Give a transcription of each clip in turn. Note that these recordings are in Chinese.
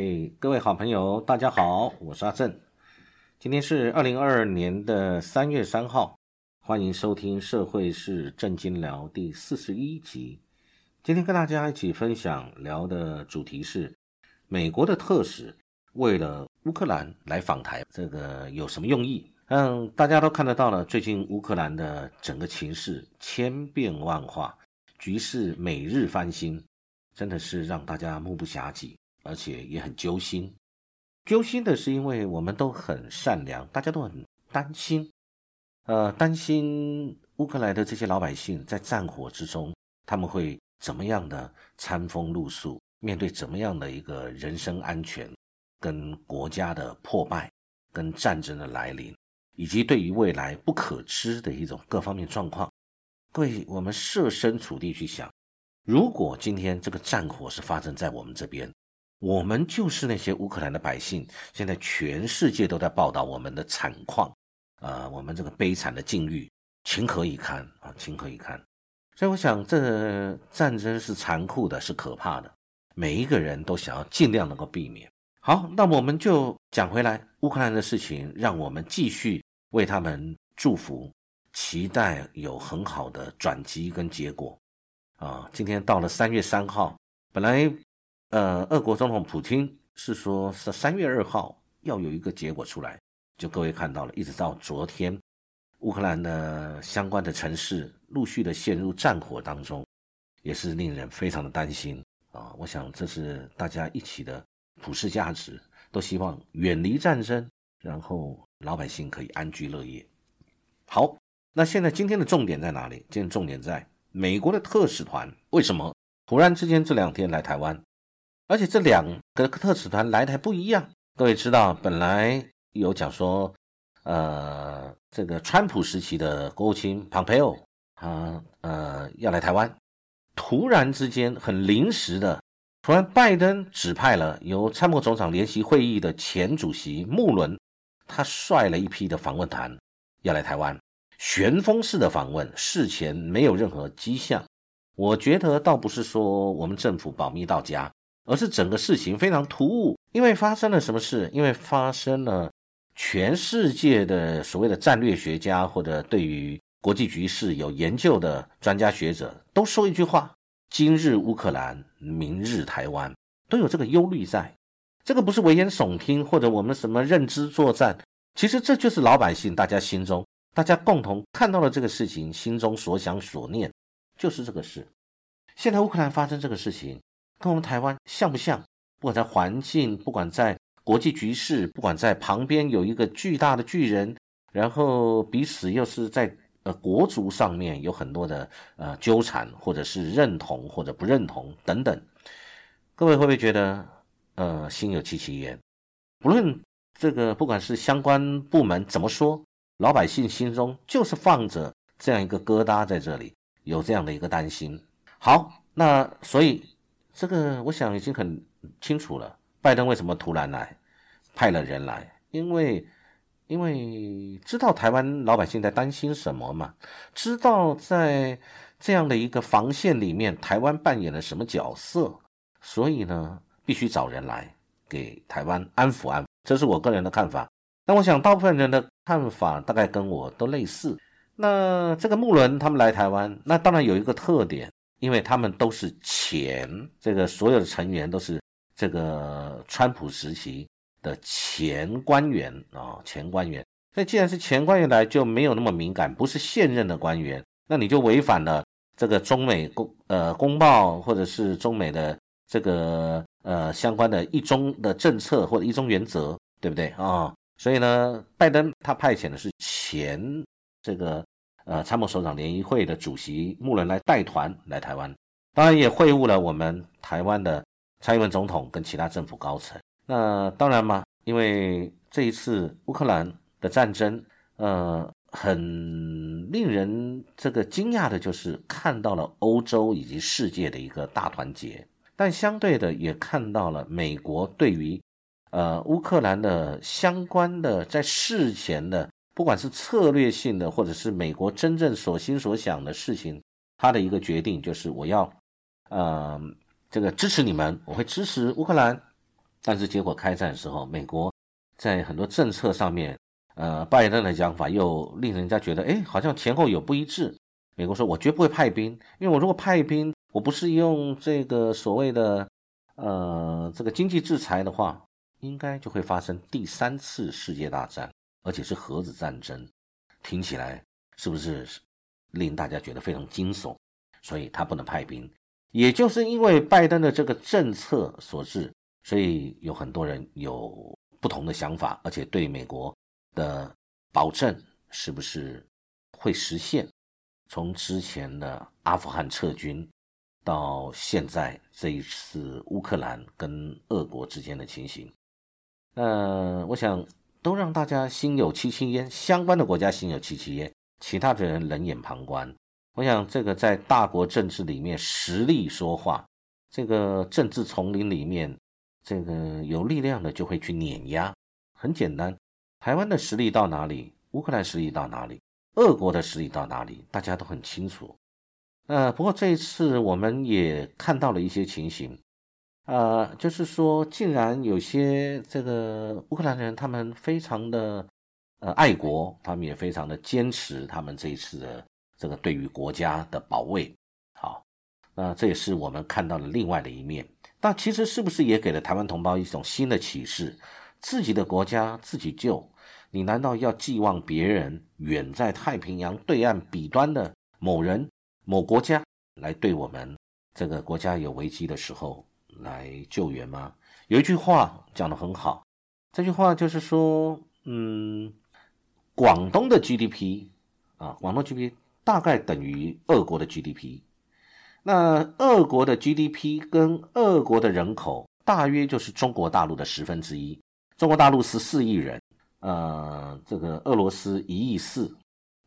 嗨，各位好朋友，大家好，我是阿正。今天是二零二二年的三月三号，欢迎收听《社会是正经聊》第四十一集。今天跟大家一起分享聊的主题是美国的特使为了乌克兰来访台，这个有什么用意？嗯，大家都看得到了，最近乌克兰的整个情势千变万化，局势每日翻新，真的是让大家目不暇接。而且也很揪心，揪心的是，因为我们都很善良，大家都很担心，呃，担心乌克兰的这些老百姓在战火之中，他们会怎么样的餐风露宿，面对怎么样的一个人身安全，跟国家的破败，跟战争的来临，以及对于未来不可知的一种各方面状况。各位，我们设身处地去想，如果今天这个战火是发生在我们这边。我们就是那些乌克兰的百姓，现在全世界都在报道我们的惨况，啊，我们这个悲惨的境遇，情何以堪啊，情何以堪！所以我想，这战争是残酷的，是可怕的，每一个人都想要尽量能够避免。好，那我们就讲回来，乌克兰的事情，让我们继续为他们祝福，期待有很好的转机跟结果。啊，今天到了三月三号，本来。呃，俄国总统普京是说，是三月二号要有一个结果出来。就各位看到了，一直到昨天，乌克兰的相关的城市陆续的陷入战火当中，也是令人非常的担心啊。我想这是大家一起的普世价值，都希望远离战争，然后老百姓可以安居乐业。好，那现在今天的重点在哪里？今天重点在美国的特使团为什么突然之间这两天来台湾？而且这两个特使团来台不一样，各位知道，本来有讲说，呃，这个川普时期的国务卿蓬佩奥，他呃要来台湾，突然之间很临时的，突然拜登指派了由参谋总长联席会议的前主席穆伦，他率了一批的访问团要来台湾，旋风式的访问，事前没有任何迹象，我觉得倒不是说我们政府保密到家。而是整个事情非常突兀，因为发生了什么事？因为发生了全世界的所谓的战略学家或者对于国际局势有研究的专家学者都说一句话：今日乌克兰，明日台湾，都有这个忧虑在。这个不是危言耸听或者我们什么认知作战，其实这就是老百姓大家心中大家共同看到了这个事情，心中所想所念就是这个事。现在乌克兰发生这个事情。跟我们台湾像不像？不管在环境，不管在国际局势，不管在旁边有一个巨大的巨人，然后彼此又是在呃国足上面有很多的呃纠缠，或者是认同或者不认同等等。各位会不会觉得呃心有戚戚焉？不论这个不管是相关部门怎么说，老百姓心中就是放着这样一个疙瘩在这里，有这样的一个担心。好，那所以。这个我想已经很清楚了。拜登为什么突然来，派了人来？因为，因为知道台湾老百姓在担心什么嘛，知道在这样的一个防线里面，台湾扮演了什么角色，所以呢，必须找人来给台湾安抚安抚。这是我个人的看法。那我想大部分人的看法大概跟我都类似。那这个穆伦他们来台湾，那当然有一个特点。因为他们都是前这个所有的成员都是这个川普时期的前官员啊，前官员。那既然是前官员来，就没有那么敏感，不是现任的官员，那你就违反了这个中美公呃公报或者是中美的这个呃相关的一中的政策或者一中原则，对不对啊？所以呢，拜登他派遣的是前这个。呃，参谋首长联谊会的主席穆伦来带团来台湾，当然也会晤了我们台湾的蔡英文总统跟其他政府高层。那当然嘛，因为这一次乌克兰的战争，呃，很令人这个惊讶的就是看到了欧洲以及世界的一个大团结，但相对的也看到了美国对于呃乌克兰的相关的在事前的。不管是策略性的，或者是美国真正所心所想的事情，他的一个决定就是我要，呃，这个支持你们，我会支持乌克兰，但是结果开战的时候，美国在很多政策上面，呃，拜登的讲法又令人家觉得，哎，好像前后有不一致。美国说，我绝不会派兵，因为我如果派兵，我不是用这个所谓的呃这个经济制裁的话，应该就会发生第三次世界大战，而且是核子战争。听起来是不是令大家觉得非常惊悚？所以他不能派兵。也就是因为拜登的这个政策所致，所以有很多人有不同的想法，而且对美国的保证是不是会实现？从之前的阿富汗撤军，到现在这一次乌克兰跟俄国之间的情形，呃，我想都让大家心有戚戚焉，相关的国家心有戚戚焉，其他的人冷眼旁观。我想这个在大国政治里面，实力说话，这个政治丛林里面，这个有力量的就会去碾压。很简单，台湾的实力到哪里，乌克兰实力到哪里。俄国的实力到哪里，大家都很清楚。呃，不过这一次我们也看到了一些情形，呃，就是说，竟然有些这个乌克兰人，他们非常的呃爱国，他们也非常的坚持他们这一次的这个对于国家的保卫。好，那这也是我们看到了另外的一面。但其实是不是也给了台湾同胞一种新的启示？自己的国家自己救。你难道要寄望别人远在太平洋对岸彼端的某人、某国家来对我们这个国家有危机的时候来救援吗？有一句话讲得很好，这句话就是说，嗯，广东的 GDP 啊，广东 GDP 大概等于俄国的 GDP，那俄国的 GDP 跟俄国的人口大约就是中国大陆的十分之一，中国大陆十四亿人。呃，这个俄罗斯一亿四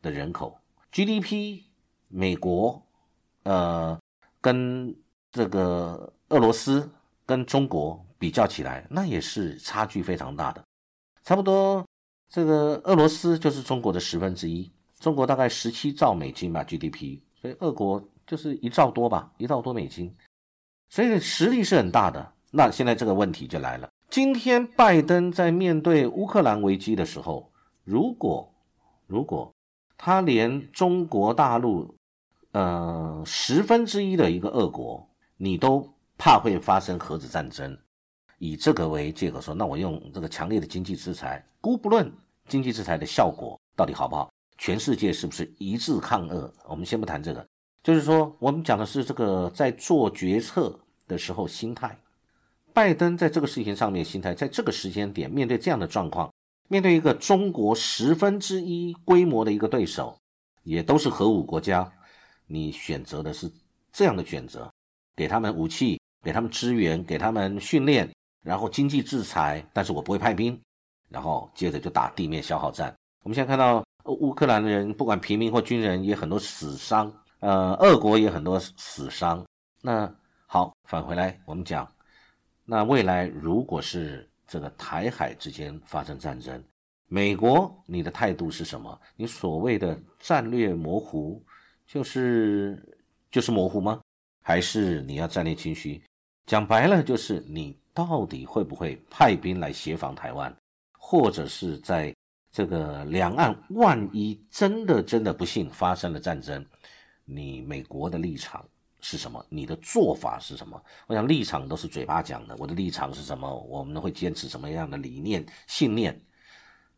的人口，GDP，美国，呃，跟这个俄罗斯跟中国比较起来，那也是差距非常大的。差不多，这个俄罗斯就是中国的十分之一，中国大概十七兆美金吧 GDP，所以俄国就是一兆多吧，一兆多美金，所以实力是很大的。那现在这个问题就来了。今天拜登在面对乌克兰危机的时候，如果如果他连中国大陆呃十分之一的一个俄国，你都怕会发生核子战争，以这个为借口说，那我用这个强烈的经济制裁，姑不论经济制裁的效果到底好不好，全世界是不是一致抗俄？我们先不谈这个，就是说我们讲的是这个在做决策的时候心态。拜登在这个事情上面心态，在这个时间点面对这样的状况，面对一个中国十分之一规模的一个对手，也都是核武国家，你选择的是这样的选择，给他们武器，给他们支援，给他们训练，然后经济制裁，但是我不会派兵，然后接着就打地面消耗战。我们现在看到乌克兰的人，不管平民或军人，也很多死伤，呃，俄国也很多死伤。那好，返回来我们讲。那未来如果是这个台海之间发生战争，美国你的态度是什么？你所谓的战略模糊，就是就是模糊吗？还是你要战略清晰？讲白了就是你到底会不会派兵来协防台湾，或者是在这个两岸万一真的真的不幸发生了战争，你美国的立场？是什么？你的做法是什么？我想立场都是嘴巴讲的。我的立场是什么？我们会坚持什么样的理念、信念？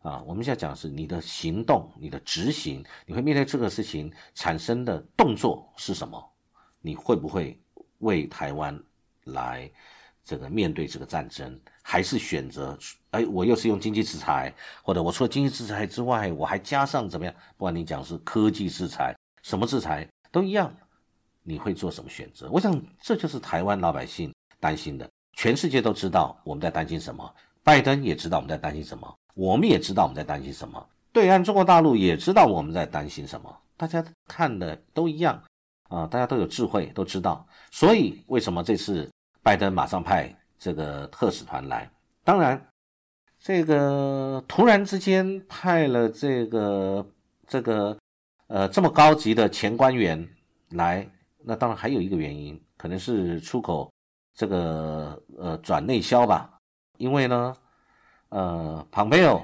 啊，我们现在讲的是你的行动、你的执行，你会面对这个事情产生的动作是什么？你会不会为台湾来这个面对这个战争？还是选择哎，我又是用经济制裁，或者我除了经济制裁之外，我还加上怎么样？不管你讲是科技制裁，什么制裁都一样。你会做什么选择？我想这就是台湾老百姓担心的。全世界都知道我们在担心什么，拜登也知道我们在担心什么，我们也知道我们在担心什么。对岸中国大陆也知道我们在担心什么，大家看的都一样啊，大家都有智慧，都知道。所以为什么这次拜登马上派这个特使团来？当然，这个突然之间派了这个这个呃这么高级的前官员来。那当然还有一个原因，可能是出口这个呃转内销吧，因为呢，呃，蓬佩奥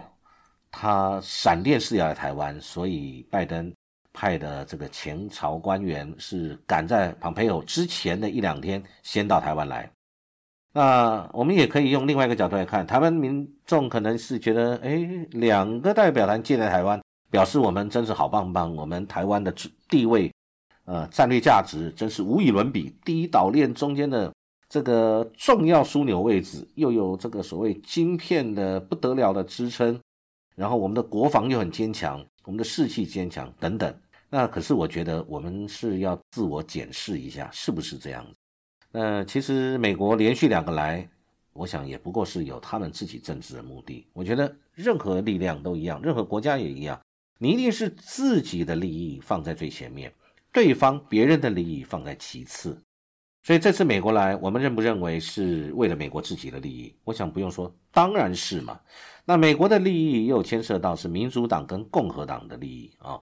他闪电式要来台湾，所以拜登派的这个前朝官员是赶在庞培友之前的一两天先到台湾来。那我们也可以用另外一个角度来看，台湾民众可能是觉得，哎，两个代表团进在台湾，表示我们真是好棒棒，我们台湾的地位，呃，战略价值真是无与伦比，第一岛链中间的。这个重要枢纽位置又有这个所谓晶片的不得了的支撑，然后我们的国防又很坚强，我们的士气坚强等等。那可是我觉得我们是要自我检视一下，是不是这样子？那其实美国连续两个来，我想也不过是有他们自己政治的目的。我觉得任何力量都一样，任何国家也一样，你一定是自己的利益放在最前面，对方别人的利益放在其次。所以这次美国来，我们认不认为是为了美国自己的利益？我想不用说，当然是嘛。那美国的利益又牵涉到是民主党跟共和党的利益啊。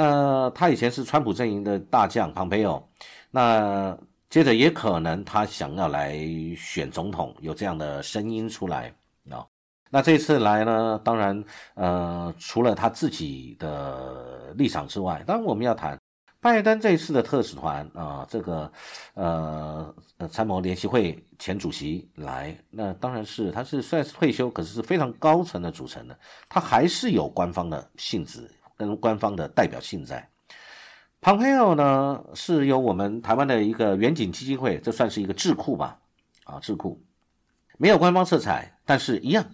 那他以前是川普阵营的大将庞培奥，那接着也可能他想要来选总统，有这样的声音出来啊。那这次来呢，当然呃，除了他自己的立场之外，当然我们要谈。拜登这一次的特使团啊，这个呃参谋联席会前主席来，那当然是他是算是退休，可是是非常高层的组成的，他还是有官方的性质跟官方的代表性在。庞佩奥呢是由我们台湾的一个远景基金会，这算是一个智库吧，啊智库没有官方色彩，但是一样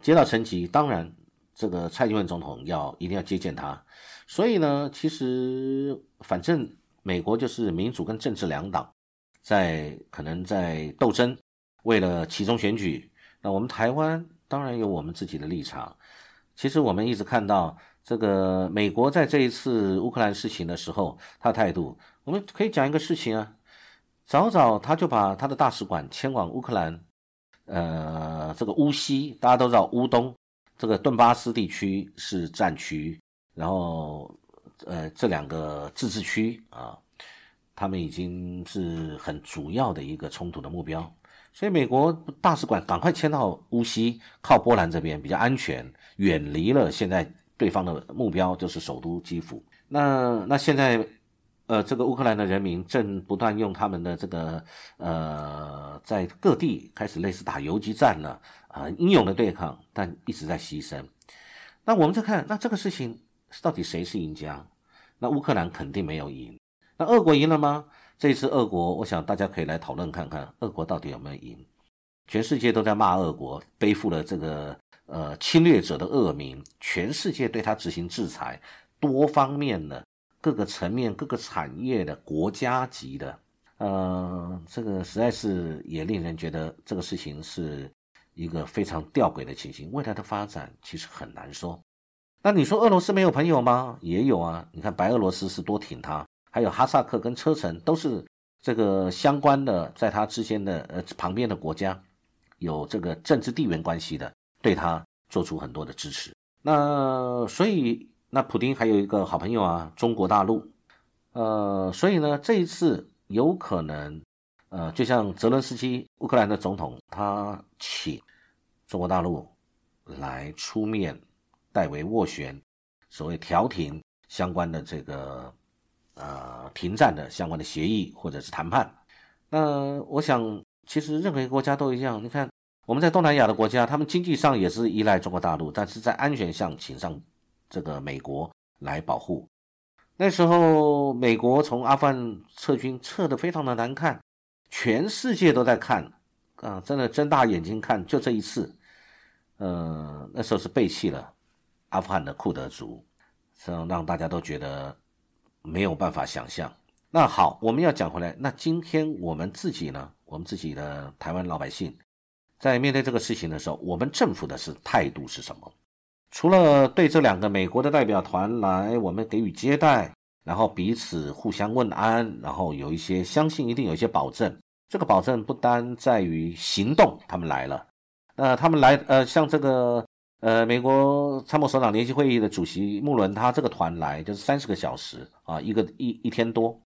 接到层级，当然这个蔡英文总统要一定要接见他。所以呢，其实反正美国就是民主跟政治两党，在可能在斗争，为了其中选举。那我们台湾当然有我们自己的立场。其实我们一直看到这个美国在这一次乌克兰事情的时候，他态度，我们可以讲一个事情啊，早早他就把他的大使馆迁往乌克兰，呃，这个乌西，大家都知道乌东这个顿巴斯地区是战区。然后，呃，这两个自治区啊，他们已经是很主要的一个冲突的目标，所以美国大使馆赶快迁到乌西，靠波兰这边比较安全，远离了现在对方的目标就是首都基辅。那那现在，呃，这个乌克兰的人民正不断用他们的这个呃，在各地开始类似打游击战了啊，英勇的对抗，但一直在牺牲。那我们再看，那这个事情。到底谁是赢家？那乌克兰肯定没有赢。那俄国赢了吗？这一次俄国，我想大家可以来讨论看看，俄国到底有没有赢？全世界都在骂俄国，背负了这个呃侵略者的恶名，全世界对他执行制裁，多方面的、各个层面、各个产业的、国家级的，呃，这个实在是也令人觉得这个事情是一个非常吊诡的情形。未来的发展其实很难说。那你说俄罗斯没有朋友吗？也有啊，你看白俄罗斯是多挺他，还有哈萨克跟车臣都是这个相关的，在他之间的呃旁边的国家，有这个政治地缘关系的，对他做出很多的支持。那所以那普京还有一个好朋友啊，中国大陆，呃，所以呢这一次有可能，呃，就像泽伦斯基乌克兰的总统，他请中国大陆来出面。代为斡旋，所谓调停相关的这个呃停战的相关的协议或者是谈判。那我想，其实任何一个国家都一样。你看，我们在东南亚的国家，他们经济上也是依赖中国大陆，但是在安全上请上这个美国来保护。那时候，美国从阿富汗撤军撤得非常的难看，全世界都在看啊，真的睁大眼睛看。就这一次，呃，那时候是背弃了。阿富汗的库德族，这让大家都觉得没有办法想象。那好，我们要讲回来，那今天我们自己呢？我们自己的台湾老百姓，在面对这个事情的时候，我们政府的是态度是什么？除了对这两个美国的代表团来，我们给予接待，然后彼此互相问安，然后有一些相信一定有一些保证。这个保证不单在于行动，他们来了，那他们来，呃，像这个。呃，美国参谋首长联席会议的主席穆伦，他这个团来就是三十个小时啊，一个一一天多，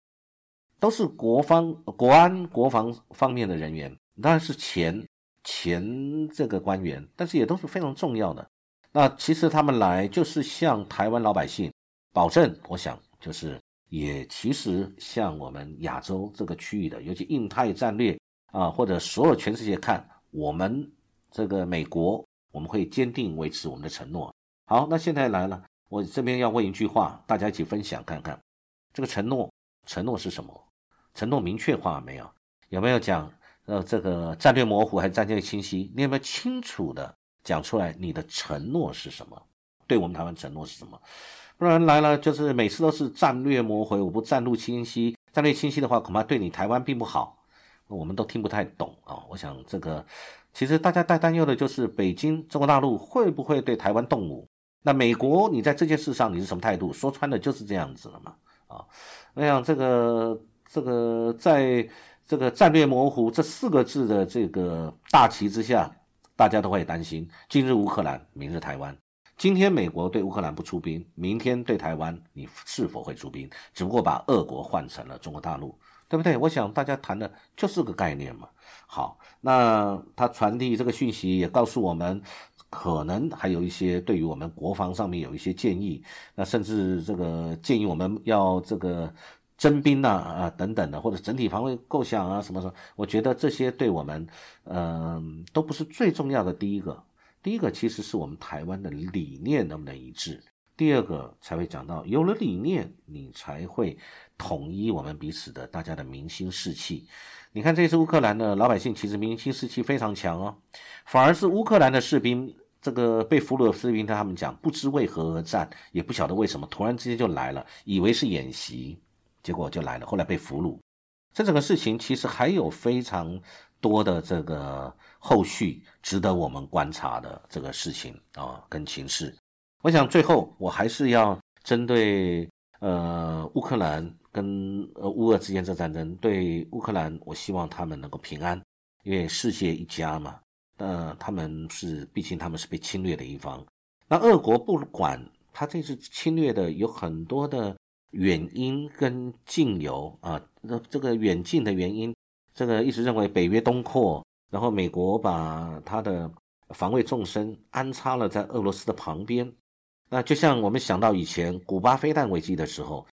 都是国方、国安、国防方面的人员，当然是钱前这个官员，但是也都是非常重要的。那其实他们来就是向台湾老百姓保证，我想就是也其实向我们亚洲这个区域的，尤其印太战略啊，或者所有全世界看我们这个美国，我们会坚定维持我们的承诺。好，那现在来了，我这边要问一句话，大家一起分享看看，这个承诺，承诺是什么？承诺明确化没有？有没有讲？呃，这个战略模糊还是战略清晰？你有没有清楚的讲出来？你的承诺是什么？对我们台湾承诺是什么？不然来了就是每次都是战略模糊，我不战略清晰。战略清晰的话，恐怕对你台湾并不好，我们都听不太懂啊。我想这个其实大家在担忧的就是北京中国大陆会不会对台湾动武？那美国你在这件事上你是什么态度？说穿了就是这样子了嘛啊。我想这个。这个在这个战略模糊这四个字的这个大旗之下，大家都会担心：今日乌克兰，明日台湾。今天美国对乌克兰不出兵，明天对台湾，你是否会出兵？只不过把俄国换成了中国大陆，对不对？我想大家谈的就是个概念嘛。好，那他传递这个讯息，也告诉我们，可能还有一些对于我们国防上面有一些建议，那甚至这个建议我们要这个。征兵呐啊等等的，或者整体防卫构想啊什么什么，我觉得这些对我们，嗯，都不是最重要的。第一个，第一个其实是我们台湾的理念能不能一致。第二个才会讲到，有了理念，你才会统一我们彼此的大家的民心士气。你看这次乌克兰的老百姓其实民心士气非常强哦，反而是乌克兰的士兵，这个被俘虏的士兵，他们讲不知为何而战，也不晓得为什么突然之间就来了，以为是演习。结果就来了，后来被俘虏。这整个事情其实还有非常多的这个后续值得我们观察的这个事情啊，跟情势。我想最后我还是要针对呃乌克兰跟呃乌俄之间这战争，对乌克兰，我希望他们能够平安，因为世界一家嘛。呃，他们是毕竟他们是被侵略的一方。那俄国不管他这次侵略的有很多的。远因跟近由啊，那这个远近的原因，这个一直认为北约东扩，然后美国把它的防卫纵深安插了在俄罗斯的旁边。那就像我们想到以前古巴飞弹危机的时候，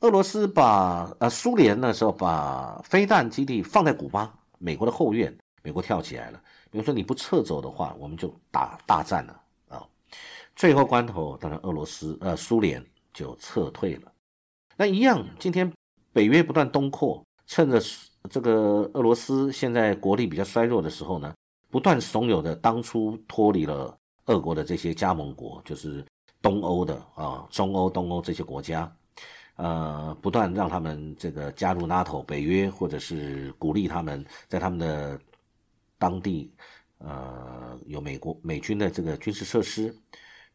俄罗斯把呃苏联那时候把飞弹基地放在古巴，美国的后院，美国跳起来了。比如说你不撤走的话，我们就打大战了啊。最后关头，当然俄罗斯呃苏联就撤退了。那一样，今天北约不断东扩，趁着这个俄罗斯现在国力比较衰弱的时候呢，不断怂恿的当初脱离了俄国的这些加盟国，就是东欧的啊，中欧、东欧这些国家，呃，不断让他们这个加入 NATO 北约，或者是鼓励他们在他们的当地，呃，有美国美军的这个军事设施。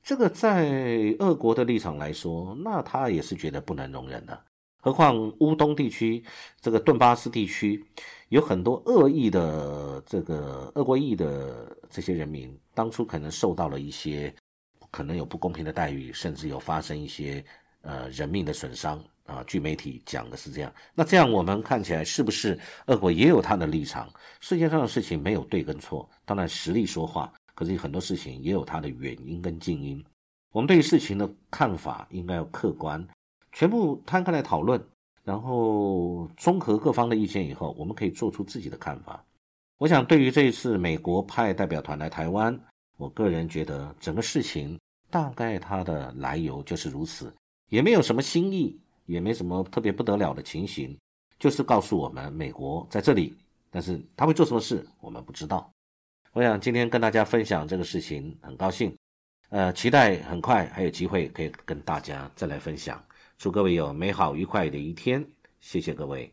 这个在俄国的立场来说，那他也是觉得不能容忍的。何况乌东地区这个顿巴斯地区有很多恶意的这个俄国裔的这些人民，当初可能受到了一些可能有不公平的待遇，甚至有发生一些呃人命的损伤啊。据媒体讲的是这样。那这样我们看起来是不是俄国也有他的立场？世界上的事情没有对跟错，当然实力说话。可是很多事情也有它的原因跟静因，我们对于事情的看法应该要客观，全部摊开来讨论，然后综合各方的意见以后，我们可以做出自己的看法。我想对于这一次美国派代表团来台湾，我个人觉得整个事情大概它的来由就是如此，也没有什么新意，也没什么特别不得了的情形，就是告诉我们美国在这里，但是他会做什么事，我们不知道。我想今天跟大家分享这个事情，很高兴，呃，期待很快还有机会可以跟大家再来分享。祝各位有美好愉快的一天，谢谢各位。